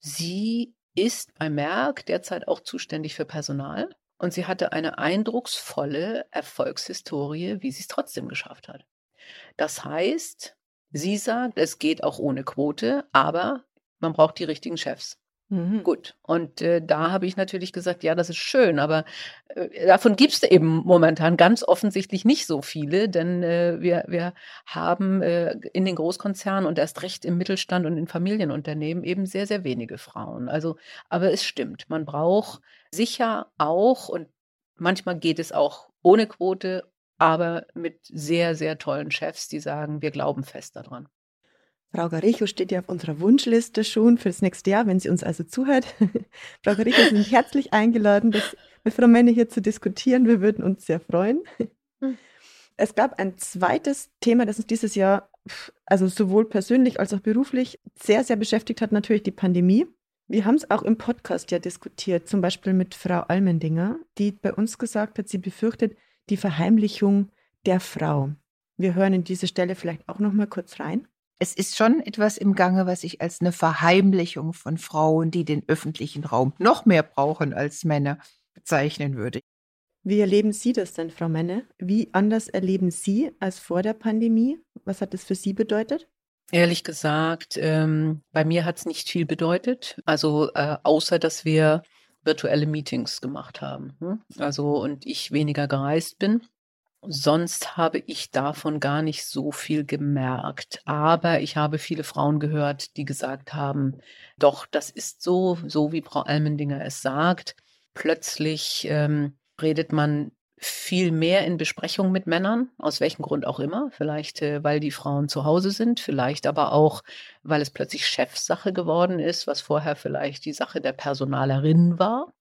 sie ist bei Merck derzeit auch zuständig für Personal und sie hatte eine eindrucksvolle Erfolgshistorie, wie sie es trotzdem geschafft hat. Das heißt, sie sagt, es geht auch ohne Quote, aber man braucht die richtigen Chefs. Mhm. Gut. Und äh, da habe ich natürlich gesagt, ja, das ist schön, aber äh, davon gibt es eben momentan ganz offensichtlich nicht so viele, denn äh, wir, wir haben äh, in den Großkonzernen und erst recht im Mittelstand und in Familienunternehmen eben sehr, sehr wenige Frauen. Also, aber es stimmt, man braucht sicher auch, und manchmal geht es auch ohne Quote, aber mit sehr, sehr tollen Chefs, die sagen, wir glauben fest daran. Frau Garicho steht ja auf unserer Wunschliste schon für das nächste Jahr, wenn sie uns also zuhört. [LAUGHS] Frau Garicho, Sie sind herzlich eingeladen, das mit Frau Menne hier zu diskutieren. Wir würden uns sehr freuen. Hm. Es gab ein zweites Thema, das uns dieses Jahr, also sowohl persönlich als auch beruflich, sehr, sehr beschäftigt hat, natürlich die Pandemie. Wir haben es auch im Podcast ja diskutiert, zum Beispiel mit Frau Almendinger, die bei uns gesagt hat, sie befürchtet die Verheimlichung der Frau. Wir hören in diese Stelle vielleicht auch noch mal kurz rein es ist schon etwas im Gange, was ich als eine Verheimlichung von Frauen, die den öffentlichen Raum noch mehr brauchen als Männer, bezeichnen würde. Wie erleben Sie das denn, Frau Menne? Wie anders erleben Sie als vor der Pandemie? Was hat das für Sie bedeutet? Ehrlich gesagt, ähm, bei mir hat es nicht viel bedeutet. Also äh, außer dass wir virtuelle Meetings gemacht haben. Hm? Also und ich weniger gereist bin. Sonst habe ich davon gar nicht so viel gemerkt. Aber ich habe viele Frauen gehört, die gesagt haben, doch, das ist so, so wie Frau Almendinger es sagt. Plötzlich ähm, redet man viel mehr in Besprechungen mit Männern, aus welchem Grund auch immer. Vielleicht, äh, weil die Frauen zu Hause sind, vielleicht aber auch, weil es plötzlich Chefsache geworden ist, was vorher vielleicht die Sache der Personalerin war.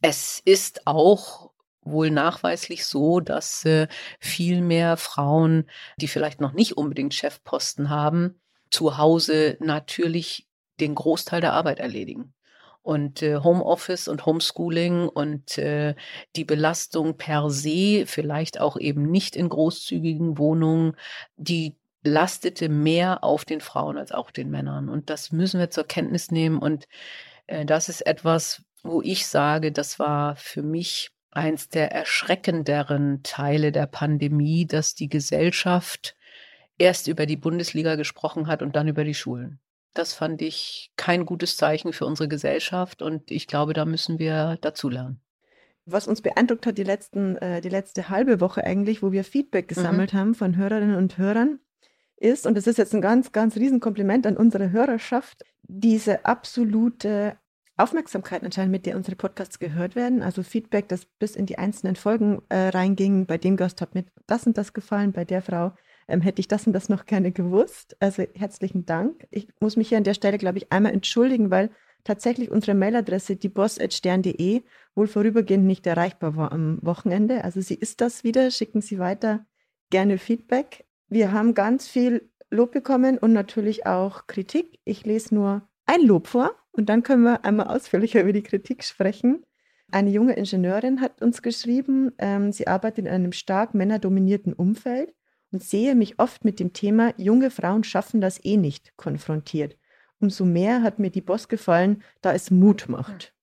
Es ist auch wohl nachweislich so, dass äh, viel mehr Frauen, die vielleicht noch nicht unbedingt Chefposten haben, zu Hause natürlich den Großteil der Arbeit erledigen. Und äh, Homeoffice und Homeschooling und äh, die Belastung per se, vielleicht auch eben nicht in großzügigen Wohnungen, die lastete mehr auf den Frauen als auch den Männern. Und das müssen wir zur Kenntnis nehmen. Und äh, das ist etwas, wo ich sage, das war für mich eins der erschreckenderen Teile der Pandemie, dass die Gesellschaft erst über die Bundesliga gesprochen hat und dann über die Schulen. Das fand ich kein gutes Zeichen für unsere Gesellschaft und ich glaube, da müssen wir dazulernen. Was uns beeindruckt hat, die, letzten, äh, die letzte halbe Woche eigentlich, wo wir Feedback mhm. gesammelt mhm. haben von Hörerinnen und Hörern, ist, und das ist jetzt ein ganz, ganz Riesenkompliment an unsere Hörerschaft, diese absolute Aufmerksamkeit anscheinend, mit der unsere Podcasts gehört werden. Also Feedback, das bis in die einzelnen Folgen äh, reinging. Bei dem Gast hat mir das und das gefallen, bei der Frau ähm, hätte ich das und das noch gerne gewusst. Also herzlichen Dank. Ich muss mich hier an der Stelle, glaube ich, einmal entschuldigen, weil tatsächlich unsere Mailadresse, die boss.stern.de, wohl vorübergehend nicht erreichbar war am Wochenende. Also sie ist das wieder. Schicken Sie weiter gerne Feedback. Wir haben ganz viel Lob bekommen und natürlich auch Kritik. Ich lese nur ein Lob vor und dann können wir einmal ausführlicher über die Kritik sprechen. Eine junge Ingenieurin hat uns geschrieben, ähm, sie arbeitet in einem stark männerdominierten Umfeld und sehe mich oft mit dem Thema, junge Frauen schaffen das eh nicht, konfrontiert. Umso mehr hat mir die Boss gefallen, da es Mut macht.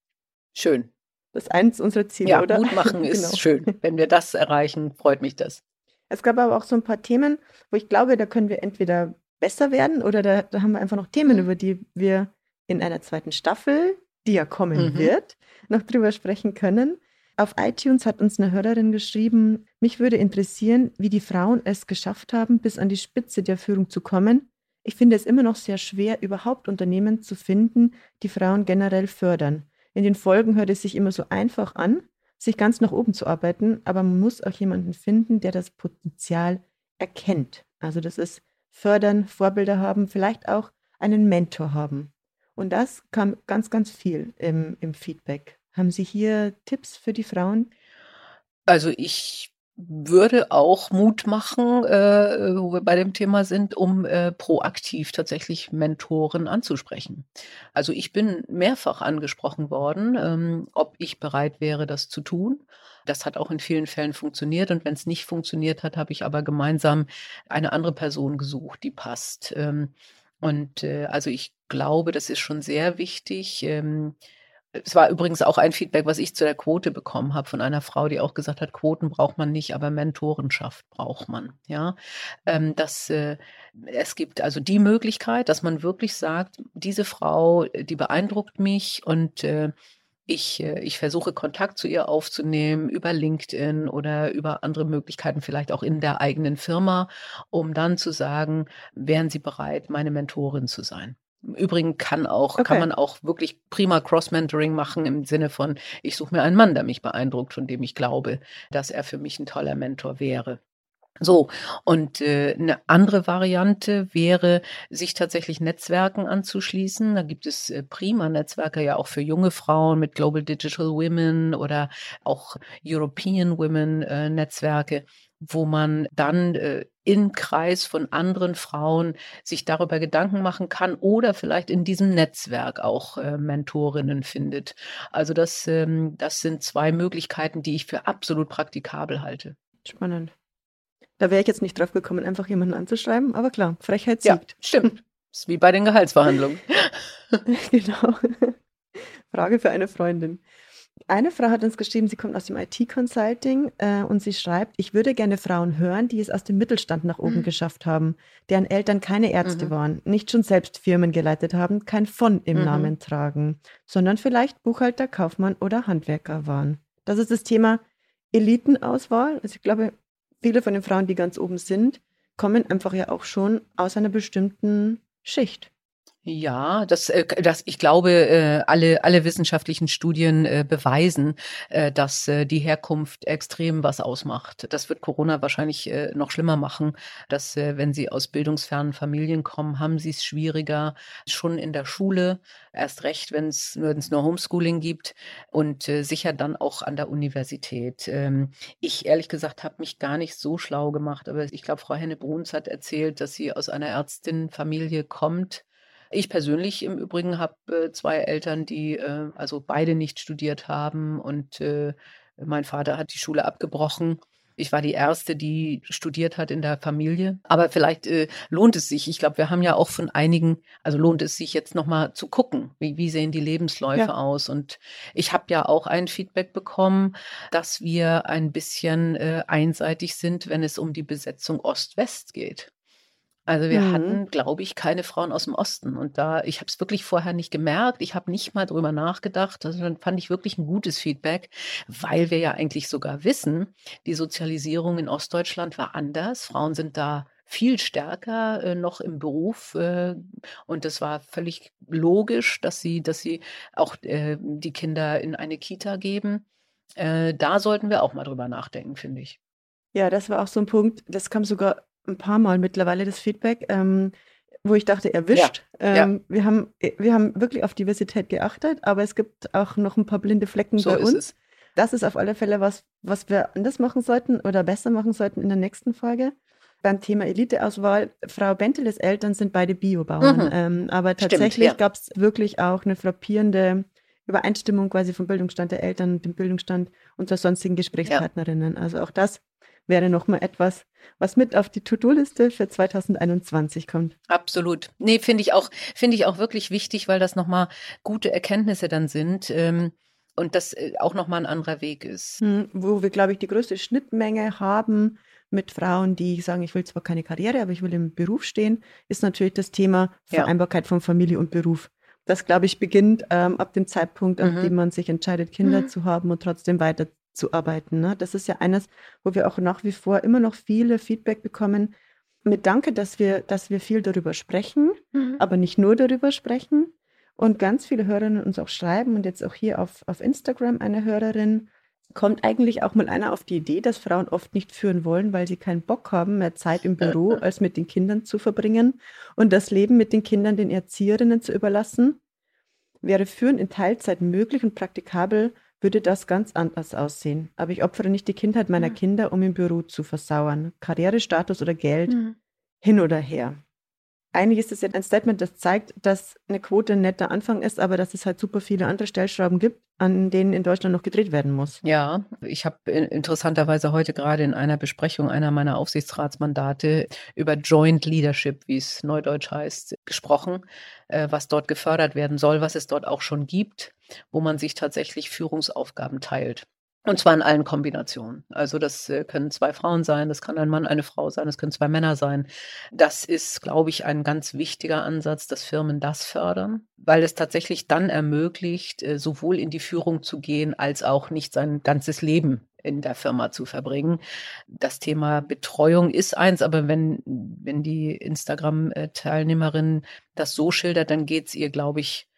Schön. Das ist eins unserer Ziele, ja, oder? Mut machen [LAUGHS] ist genau. schön. Wenn wir das erreichen, freut mich das. Es gab aber auch so ein paar Themen, wo ich glaube, da können wir entweder besser werden oder da, da haben wir einfach noch Themen, über die wir in einer zweiten Staffel, die ja kommen mhm. wird, noch drüber sprechen können. Auf iTunes hat uns eine Hörerin geschrieben, mich würde interessieren, wie die Frauen es geschafft haben, bis an die Spitze der Führung zu kommen. Ich finde es immer noch sehr schwer, überhaupt Unternehmen zu finden, die Frauen generell fördern. In den Folgen hört es sich immer so einfach an, sich ganz nach oben zu arbeiten, aber man muss auch jemanden finden, der das Potenzial erkennt. Also das ist fördern, Vorbilder haben, vielleicht auch einen Mentor haben. Und das kam ganz, ganz viel im, im Feedback. Haben Sie hier Tipps für die Frauen? Also ich würde auch Mut machen, äh, wo wir bei dem Thema sind, um äh, proaktiv tatsächlich Mentoren anzusprechen. Also ich bin mehrfach angesprochen worden, ähm, ob ich bereit wäre, das zu tun. Das hat auch in vielen Fällen funktioniert. Und wenn es nicht funktioniert hat, habe ich aber gemeinsam eine andere Person gesucht, die passt. Ähm, und äh, also ich glaube, das ist schon sehr wichtig. Ähm, es war übrigens auch ein Feedback, was ich zu der Quote bekommen habe von einer Frau, die auch gesagt hat, Quoten braucht man nicht, aber Mentorenschaft braucht man. Ja, ähm, dass äh, es gibt also die Möglichkeit, dass man wirklich sagt, diese Frau, die beeindruckt mich und äh, ich, äh, ich versuche Kontakt zu ihr aufzunehmen über LinkedIn oder über andere Möglichkeiten, vielleicht auch in der eigenen Firma, um dann zu sagen, wären Sie bereit, meine Mentorin zu sein? Im Übrigen kann auch, okay. kann man auch wirklich prima Cross-Mentoring machen im Sinne von, ich suche mir einen Mann, der mich beeindruckt, von dem ich glaube, dass er für mich ein toller Mentor wäre. So, und äh, eine andere Variante wäre, sich tatsächlich Netzwerken anzuschließen. Da gibt es äh, prima Netzwerke ja auch für junge Frauen mit Global Digital Women oder auch European Women äh, Netzwerke, wo man dann äh, im Kreis von anderen Frauen sich darüber Gedanken machen kann oder vielleicht in diesem Netzwerk auch äh, Mentorinnen findet. Also das, ähm, das sind zwei Möglichkeiten, die ich für absolut praktikabel halte. Spannend. Da wäre ich jetzt nicht drauf gekommen, einfach jemanden anzuschreiben, aber klar, Frechheit siegt. Ja, stimmt. [LAUGHS] ist wie bei den Gehaltsverhandlungen. [LAUGHS] genau. Frage für eine Freundin. Eine Frau hat uns geschrieben, sie kommt aus dem IT-Consulting äh, und sie schreibt, ich würde gerne Frauen hören, die es aus dem Mittelstand nach oben mhm. geschafft haben, deren Eltern keine Ärzte mhm. waren, nicht schon selbst Firmen geleitet haben, kein von im mhm. Namen tragen, sondern vielleicht Buchhalter, Kaufmann oder Handwerker waren. Das ist das Thema Elitenauswahl. Also ich glaube, viele von den Frauen, die ganz oben sind, kommen einfach ja auch schon aus einer bestimmten Schicht. Ja, das, äh, das, ich glaube, äh, alle, alle wissenschaftlichen Studien äh, beweisen, dass die Herkunft extrem was ausmacht. Das wird Corona wahrscheinlich noch schlimmer machen, dass wenn sie aus bildungsfernen Familien kommen, haben sie es schwieriger schon in der Schule, erst recht, wenn es nur Homeschooling gibt und sicher dann auch an der Universität. Ähm, ich ehrlich gesagt habe mich gar nicht so schlau gemacht, aber ich glaube, Frau Henne-Bruns hat erzählt, dass sie aus einer Ärztinnenfamilie kommt ich persönlich im Übrigen habe äh, zwei Eltern, die äh, also beide nicht studiert haben und äh, mein Vater hat die Schule abgebrochen. Ich war die erste, die studiert hat in der Familie. Aber vielleicht äh, lohnt es sich. Ich glaube, wir haben ja auch von einigen, also lohnt es sich jetzt nochmal zu gucken, wie, wie sehen die Lebensläufe ja. aus. Und ich habe ja auch ein Feedback bekommen, dass wir ein bisschen äh, einseitig sind, wenn es um die Besetzung Ost-West geht. Also wir mhm. hatten, glaube ich, keine Frauen aus dem Osten. Und da, ich habe es wirklich vorher nicht gemerkt. Ich habe nicht mal drüber nachgedacht. Also dann fand ich wirklich ein gutes Feedback, weil wir ja eigentlich sogar wissen, die Sozialisierung in Ostdeutschland war anders. Frauen sind da viel stärker äh, noch im Beruf äh, und das war völlig logisch, dass sie, dass sie auch äh, die Kinder in eine Kita geben. Äh, da sollten wir auch mal drüber nachdenken, finde ich. Ja, das war auch so ein Punkt, das kam sogar ein paar Mal mittlerweile das Feedback, ähm, wo ich dachte, erwischt. Ja, ähm, ja. Wir, haben, wir haben wirklich auf Diversität geachtet, aber es gibt auch noch ein paar blinde Flecken so bei uns. Es. Das ist auf alle Fälle was, was wir anders machen sollten oder besser machen sollten in der nächsten Folge. Beim Thema Eliteauswahl, Frau Benteles Eltern sind beide Biobauern, mhm. ähm, aber tatsächlich ja. gab es wirklich auch eine frappierende Übereinstimmung quasi vom Bildungsstand der Eltern und dem Bildungsstand unserer sonstigen Gesprächspartnerinnen. Also auch das wäre nochmal etwas, was mit auf die To-Do-Liste für 2021 kommt. Absolut. Nee, finde ich auch, finde ich auch wirklich wichtig, weil das nochmal gute Erkenntnisse dann sind. Ähm, und das äh, auch nochmal ein anderer Weg ist. Hm, wo wir, glaube ich, die größte Schnittmenge haben mit Frauen, die sagen, ich will zwar keine Karriere, aber ich will im Beruf stehen, ist natürlich das Thema Vereinbarkeit ja. von Familie und Beruf. Das, glaube ich, beginnt ähm, ab dem Zeitpunkt, mhm. an dem man sich entscheidet, Kinder mhm. zu haben und trotzdem weiter zu arbeiten. Ne? Das ist ja eines, wo wir auch nach wie vor immer noch viele Feedback bekommen. Mit Danke, dass wir, dass wir viel darüber sprechen, mhm. aber nicht nur darüber sprechen. Und ganz viele Hörerinnen uns auch schreiben und jetzt auch hier auf, auf Instagram eine Hörerin, kommt eigentlich auch mal einer auf die Idee, dass Frauen oft nicht führen wollen, weil sie keinen Bock haben, mehr Zeit im Büro [LAUGHS] als mit den Kindern zu verbringen und das Leben mit den Kindern den Erzieherinnen zu überlassen. Wäre Führen in Teilzeit möglich und praktikabel, würde das ganz anders aussehen. Aber ich opfere nicht die Kindheit meiner Mhm. Kinder, um im Büro zu versauern. Karriere, Status oder Geld, Mhm. hin oder her. Eigentlich ist das jetzt ein Statement, das zeigt, dass eine Quote ein netter Anfang ist, aber dass es halt super viele andere Stellschrauben gibt, an denen in Deutschland noch gedreht werden muss. Ja, ich habe interessanterweise heute gerade in einer Besprechung einer meiner Aufsichtsratsmandate über Joint Leadership, wie es neudeutsch heißt, gesprochen, äh, was dort gefördert werden soll, was es dort auch schon gibt, wo man sich tatsächlich Führungsaufgaben teilt. Und zwar in allen Kombinationen. Also das äh, können zwei Frauen sein, das kann ein Mann, eine Frau sein, das können zwei Männer sein. Das ist, glaube ich, ein ganz wichtiger Ansatz, dass Firmen das fördern, weil es tatsächlich dann ermöglicht, äh, sowohl in die Führung zu gehen, als auch nicht sein ganzes Leben in der Firma zu verbringen. Das Thema Betreuung ist eins, aber wenn, wenn die Instagram-Teilnehmerin das so schildert, dann geht es ihr, glaube ich,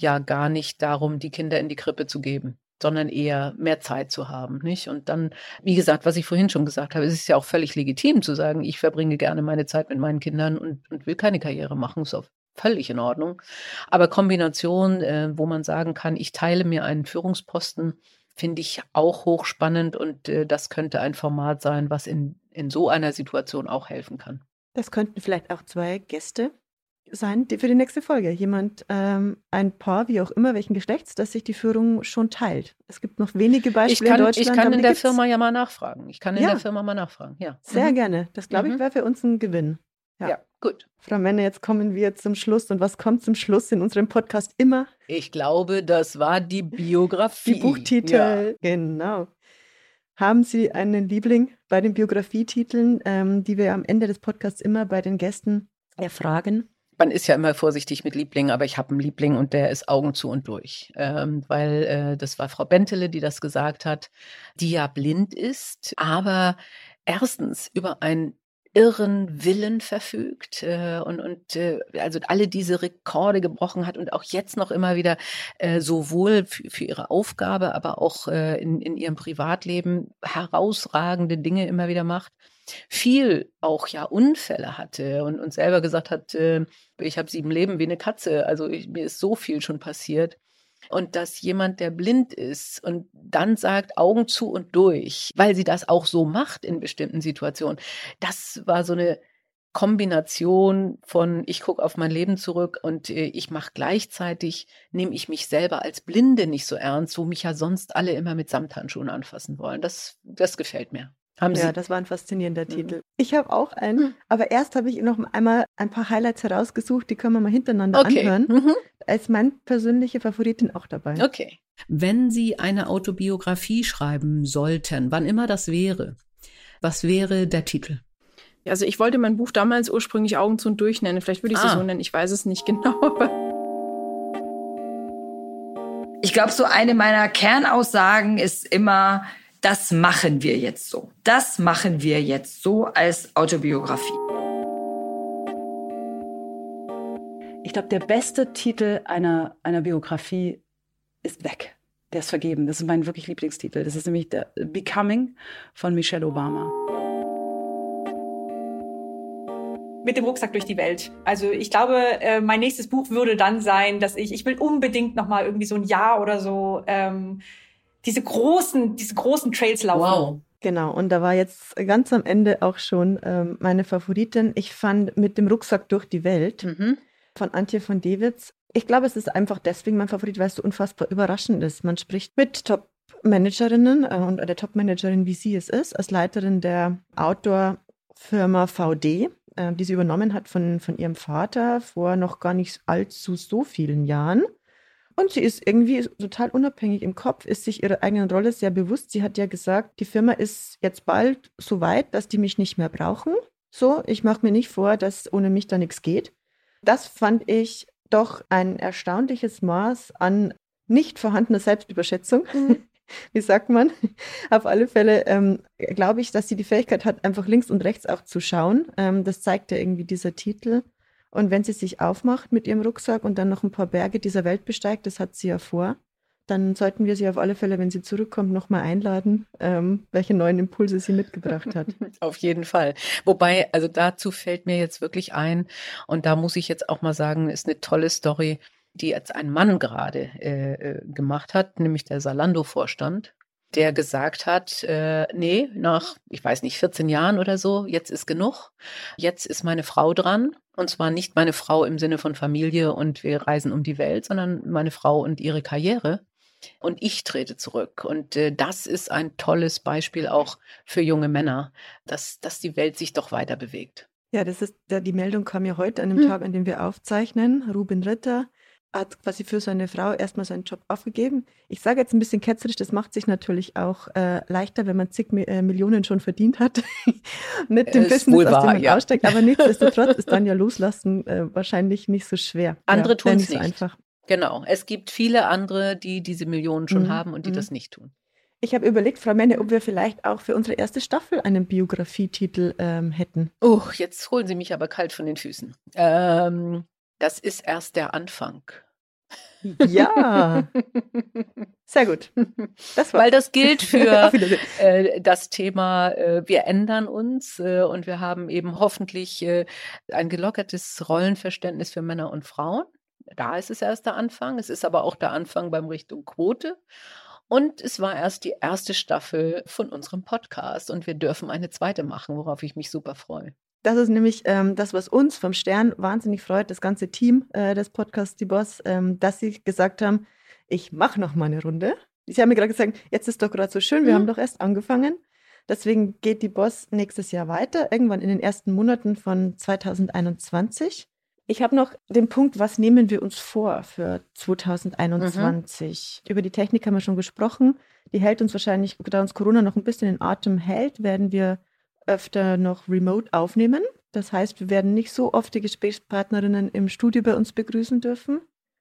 ja gar nicht darum, die Kinder in die Krippe zu geben sondern eher mehr Zeit zu haben, nicht? Und dann, wie gesagt, was ich vorhin schon gesagt habe, es ist ja auch völlig legitim zu sagen, ich verbringe gerne meine Zeit mit meinen Kindern und, und will keine Karriere machen, ist auch völlig in Ordnung. Aber Kombination, äh, wo man sagen kann, ich teile mir einen Führungsposten, finde ich auch hochspannend und äh, das könnte ein Format sein, was in, in so einer Situation auch helfen kann. Das könnten vielleicht auch zwei Gäste sein für die nächste Folge. Jemand, ähm, ein Paar, wie auch immer, welchen Geschlechts, dass sich die Führung schon teilt. Es gibt noch wenige Beispiele kann, in Deutschland. ich kann in der gibt's. Firma ja mal nachfragen. Ich kann in Ja. der Firma mal nachfragen, ja. Sehr Mhm. gerne. Das, glaube ich, Mhm. wäre für uns ein Gewinn. Ja. Ja, gut. Frau Menne, jetzt kommen wir zum Schluss. Und was kommt zum Schluss in unserem Podcast immer? Ich glaube, das war die Biografie. Die Buchtitel. Ja. Genau. Haben Sie einen Liebling bei den Biografietiteln, ähm, die wir am Ende des Podcasts immer bei den Gästen erfragen? Man ist ja immer vorsichtig mit Lieblingen, aber ich habe einen Liebling und der ist Augen zu und durch. Ähm, weil äh, das war Frau Bentele, die das gesagt hat, die ja blind ist, aber erstens über einen irren Willen verfügt äh, und, und äh, also alle diese Rekorde gebrochen hat und auch jetzt noch immer wieder äh, sowohl für, für ihre Aufgabe, aber auch äh, in, in ihrem Privatleben herausragende Dinge immer wieder macht viel auch ja Unfälle hatte und, und selber gesagt hat, äh, ich habe sieben Leben wie eine Katze, also ich, mir ist so viel schon passiert. Und dass jemand, der blind ist und dann sagt, Augen zu und durch, weil sie das auch so macht in bestimmten Situationen, das war so eine Kombination von, ich gucke auf mein Leben zurück und äh, ich mache gleichzeitig, nehme ich mich selber als Blinde nicht so ernst, wo mich ja sonst alle immer mit Samthandschuhen anfassen wollen. Das, das gefällt mir. Haben Ja, Sie? das war ein faszinierender Mhm. Titel. Ich habe auch einen, Mhm. aber erst habe ich noch einmal ein paar Highlights herausgesucht, die können wir mal hintereinander Okay. anhören. Mhm. Als mein persönliche Favoritin auch dabei. Okay. Wenn Sie eine Autobiografie schreiben sollten, wann immer das wäre, was wäre der Titel? Also ich wollte mein Buch damals ursprünglich Augen zu und durch nennen. Vielleicht würde ich Ah. sie so nennen. Ich weiß es nicht genau. [LAUGHS] Ich glaube, so eine meiner Kernaussagen ist immer, das machen wir jetzt so. Das machen wir jetzt so als Autobiografie. Ich glaube, der beste Titel einer, einer Biografie ist weg. Der ist vergeben. Das ist mein wirklich Lieblingstitel. Das ist nämlich der Becoming von Michelle Obama. mit dem Rucksack durch die Welt. Also ich glaube, äh, mein nächstes Buch würde dann sein, dass ich, ich will unbedingt noch mal irgendwie so ein Jahr oder so ähm, diese großen, diese großen Trails laufen. Genau, und da war jetzt ganz am Ende auch schon ähm, meine Favoritin. Ich fand mit dem Rucksack durch die Welt Mhm. von Antje von Dewitz. Ich glaube, es ist einfach deswegen mein Favorit, weil es so unfassbar überraschend ist. Man spricht mit Top-Managerinnen äh, und der Top-Managerin, wie sie es ist, als Leiterin der Outdoor-Firma VD, äh, die sie übernommen hat von, von ihrem Vater vor noch gar nicht allzu so vielen Jahren. Und sie ist irgendwie total unabhängig im Kopf, ist sich ihrer eigenen Rolle sehr bewusst. Sie hat ja gesagt, die Firma ist jetzt bald so weit, dass die mich nicht mehr brauchen. So, ich mache mir nicht vor, dass ohne mich da nichts geht. Das fand ich doch ein erstaunliches Maß an nicht vorhandener Selbstüberschätzung. [LAUGHS] Wie sagt man? Auf alle Fälle ähm, glaube ich, dass sie die Fähigkeit hat, einfach links und rechts auch zu schauen. Ähm, das zeigt ja irgendwie dieser Titel. Und wenn sie sich aufmacht mit ihrem Rucksack und dann noch ein paar Berge dieser Welt besteigt, das hat sie ja vor, dann sollten wir sie auf alle Fälle, wenn sie zurückkommt, nochmal einladen, ähm, welche neuen Impulse sie mitgebracht hat. [LAUGHS] Auf jeden Fall. Wobei, also dazu fällt mir jetzt wirklich ein, und da muss ich jetzt auch mal sagen, ist eine tolle Story. die jetzt ein Mann gerade äh, äh gemacht hat, nämlich der Salando-Vorstand, der gesagt hat, äh, nee, nach, ich weiß nicht, 14 Jahren oder so, jetzt ist genug. Jetzt ist meine Frau dran. Und zwar nicht meine Frau im Sinne von Familie und wir reisen um die Welt, sondern meine Frau und ihre Karriere. Und ich trete zurück. Und äh, das ist ein tolles Beispiel auch für junge Männer, dass, dass die Welt sich doch weiter bewegt. Ja, das ist, die Meldung kam ja heute an dem hm. Tag, an dem wir aufzeichnen. Ruben Ritter hat quasi für seine Frau erstmal seinen Job aufgegeben. Ich sage jetzt ein bisschen ketzerisch, das macht sich natürlich auch äh, leichter, wenn man zig äh, Millionen schon verdient hat [LAUGHS] mit dem Business, aus dem man ja. aussteigt. Aber nichtsdestotrotz [LAUGHS] ist dann ja Loslassen äh, wahrscheinlich nicht so schwer. Andere ja, tun es nicht. So einfach. Genau. Es gibt viele andere, die diese Millionen schon mhm. haben und die mhm. das nicht tun. Ich habe überlegt, Frau Menne, ob wir vielleicht auch für unsere erste Staffel einen Biografietitel ähm, hätten. Oh, jetzt holen Sie mich aber kalt von den Füßen. Ähm, das ist erst der Anfang. Ja, [LAUGHS] sehr gut. Das Weil das gilt [LAUGHS] für äh, das Thema, äh, wir ändern uns äh, und wir haben eben hoffentlich äh, ein gelockertes Rollenverständnis für Männer und Frauen. Da ist es erst der Anfang. Es ist aber auch der Anfang beim Richtung Quote. Und es war erst die erste Staffel von unserem Podcast und wir dürfen eine zweite machen, worauf ich mich super freue. Das ist nämlich ähm, das, was uns vom Stern wahnsinnig freut, das ganze Team äh, des Podcasts Die Boss, ähm, dass sie gesagt haben, ich mache noch mal eine Runde. Sie haben mir gerade gesagt, jetzt ist doch gerade so schön, wir mhm. haben doch erst angefangen. Deswegen geht die Boss nächstes Jahr weiter, irgendwann in den ersten Monaten von 2021. Ich habe noch den Punkt, was nehmen wir uns vor für 2021? Mhm. Über die Technik haben wir schon gesprochen. Die hält uns wahrscheinlich, da uns Corona noch ein bisschen in Atem hält, werden wir öfter noch remote aufnehmen. Das heißt, wir werden nicht so oft die Gesprächspartnerinnen im Studio bei uns begrüßen dürfen,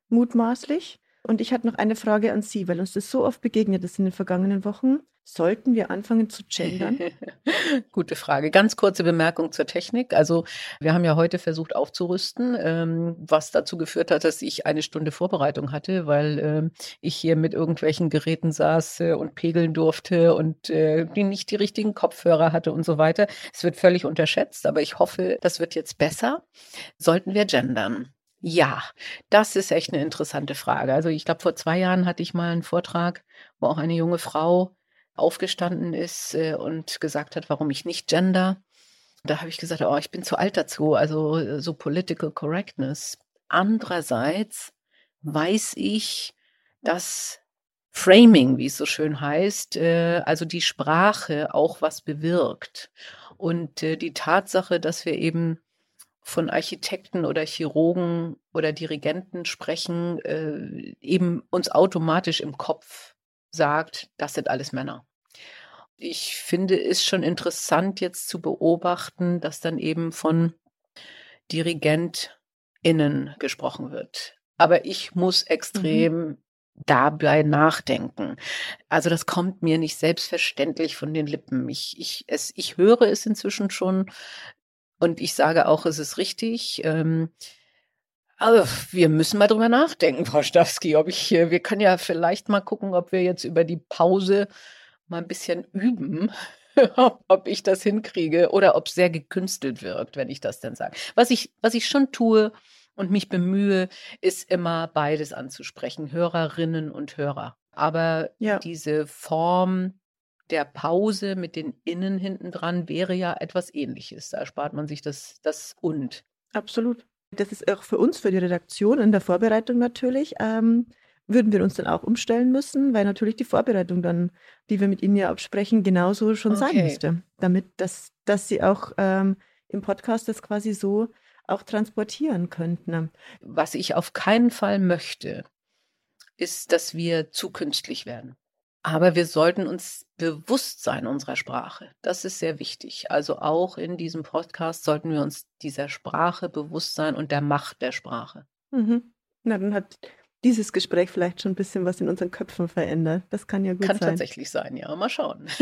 mutmaßlich. Und ich hatte noch eine Frage an Sie, weil uns das so oft begegnet ist in den vergangenen Wochen. Sollten wir anfangen zu gendern? [LAUGHS] Gute Frage. Ganz kurze Bemerkung zur Technik. Also wir haben ja heute versucht aufzurüsten, ähm, was dazu geführt hat, dass ich eine Stunde Vorbereitung hatte, weil ähm, ich hier mit irgendwelchen Geräten saß äh, und pegeln durfte und äh, die nicht die richtigen Kopfhörer hatte und so weiter. Es wird völlig unterschätzt, aber ich hoffe, das wird jetzt besser. Sollten wir gendern? Ja, das ist echt eine interessante Frage. Also ich glaube, vor zwei Jahren hatte ich mal einen Vortrag, wo auch eine junge Frau aufgestanden ist äh, und gesagt hat, warum ich nicht gender. Da habe ich gesagt, oh, ich bin zu alt dazu, also äh, so Political Correctness. Andererseits weiß ich, dass Framing, wie es so schön heißt, äh, also die Sprache auch was bewirkt. Und die Tatsache, dass wir eben von Architekten oder Chirurgen oder Dirigenten sprechen, eben uns automatisch im Kopf sagt, das sind alles Männer. Ich finde es schon interessant jetzt zu beobachten, dass dann eben von DirigentInnen gesprochen wird. Aber ich muss extrem mhm. dabei nachdenken. Also das kommt mir nicht selbstverständlich von den Lippen. Ich, ich, es, ich höre es inzwischen schon und ich sage auch, es ist richtig. Ähm, also, wir müssen mal drüber nachdenken, [LAUGHS] Frau Stawski, ob ich, wir können ja vielleicht mal gucken, ob wir jetzt über die Pause mal ein bisschen üben, [LAUGHS] ob ich das hinkriege oder ob es sehr gekünstelt wirkt, wenn ich das denn sage. Was ich, was ich schon tue und mich bemühe, ist immer beides anzusprechen, Hörerinnen und Hörer. Aber ja. diese Form der Pause mit den Innen hinten dran wäre ja etwas ähnliches. Da spart man sich das, das und. Absolut. Das ist auch für uns, für die Redaktion in der Vorbereitung natürlich, ähm, würden wir uns dann auch umstellen müssen, weil natürlich die Vorbereitung dann, die wir mit Ihnen ja absprechen, genauso schon okay. sein müsste. Damit, dass, dass Sie auch ähm, im Podcast das quasi so auch transportieren könnten. Was ich auf keinen Fall möchte, ist, dass wir zu künstlich werden. Aber wir sollten uns bewusst sein unserer Sprache. Das ist sehr wichtig. Also auch in diesem Podcast sollten wir uns dieser Sprache bewusst sein und der Macht der Sprache. Mhm. Na, dann hat dieses Gespräch vielleicht schon ein bisschen was in unseren Köpfen verändert. Das kann ja gut kann sein. Kann tatsächlich sein, ja. Mal schauen. [LAUGHS]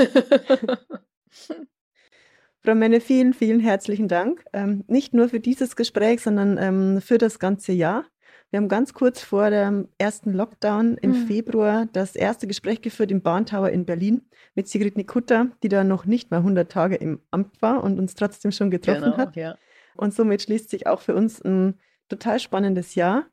Frau Menne, vielen, vielen herzlichen Dank. Ähm, nicht nur für dieses Gespräch, sondern ähm, für das ganze Jahr. Wir haben ganz kurz vor dem ersten Lockdown im mhm. Februar das erste Gespräch geführt im Bahntower in Berlin mit Sigrid Nikutta, die da noch nicht mal 100 Tage im Amt war und uns trotzdem schon getroffen genau, hat. Ja. Und somit schließt sich auch für uns ein total spannendes Jahr.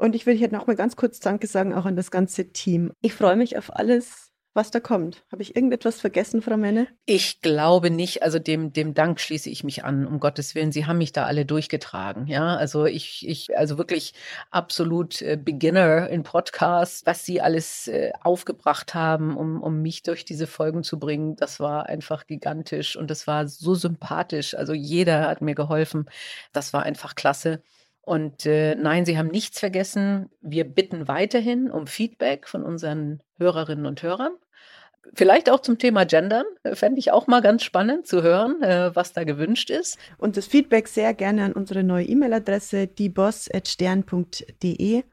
Und ich will hier noch mal ganz kurz Danke sagen, auch an das ganze Team. Ich freue mich auf alles, was da kommt. Habe ich irgendetwas vergessen, Frau Menne? Ich glaube nicht. Also dem, dem Dank schließe ich mich an, um Gottes Willen. Sie haben mich da alle durchgetragen. Ja, also ich, ich, also wirklich absolut äh, Beginner in Podcasts, was Sie alles äh, aufgebracht haben, um, um mich durch diese Folgen zu bringen. Das war einfach gigantisch und das war so sympathisch. Also jeder hat mir geholfen. Das war einfach klasse. Und äh, nein, Sie haben nichts vergessen. Wir bitten weiterhin um Feedback von unseren Hörerinnen und Hörern. Vielleicht auch zum Thema Gendern. Fände ich auch mal ganz spannend zu hören, äh, was da gewünscht ist. Und das Feedback sehr gerne an unsere neue E-Mail-Adresse, dieboss.stern.de.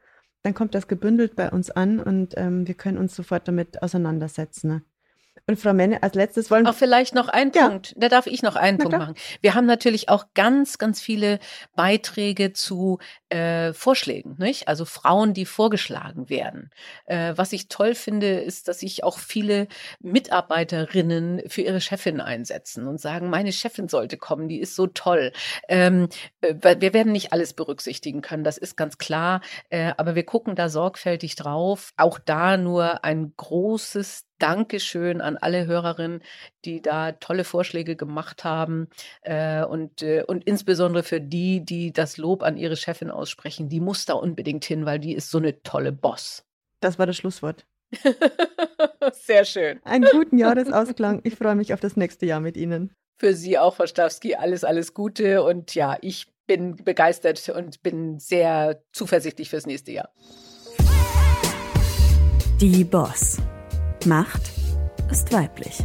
Dann kommt das gebündelt bei uns an und ähm, wir können uns sofort damit auseinandersetzen. Und Frau Menne, als letztes wollen wir. Auch vielleicht noch ein ja. Punkt. Da darf ich noch einen Na Punkt klar. machen. Wir haben natürlich auch ganz, ganz viele Beiträge zu äh, Vorschlägen, nicht? Also Frauen, die vorgeschlagen werden. Äh, was ich toll finde, ist, dass sich auch viele Mitarbeiterinnen für ihre Chefin einsetzen und sagen, meine Chefin sollte kommen, die ist so toll. Ähm, äh, wir werden nicht alles berücksichtigen können, das ist ganz klar. Äh, aber wir gucken da sorgfältig drauf. Auch da nur ein großes Dankeschön an alle Hörerinnen, die da tolle Vorschläge gemacht haben äh, und, äh, und insbesondere für die, die das Lob an ihre Chefin aussprechen. Die muss da unbedingt hin, weil die ist so eine tolle Boss. Das war das Schlusswort. [LAUGHS] Sehr schön. Einen guten Jahresausklang. Ich freue mich auf das nächste Jahr mit Ihnen. Für Sie auch, Frau Stawski, alles, alles Gute. Und ja, ich bin begeistert und bin sehr zuversichtlich fürs nächste Jahr. Die Boss. Macht ist weiblich.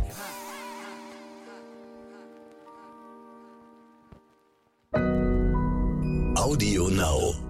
Audio Now.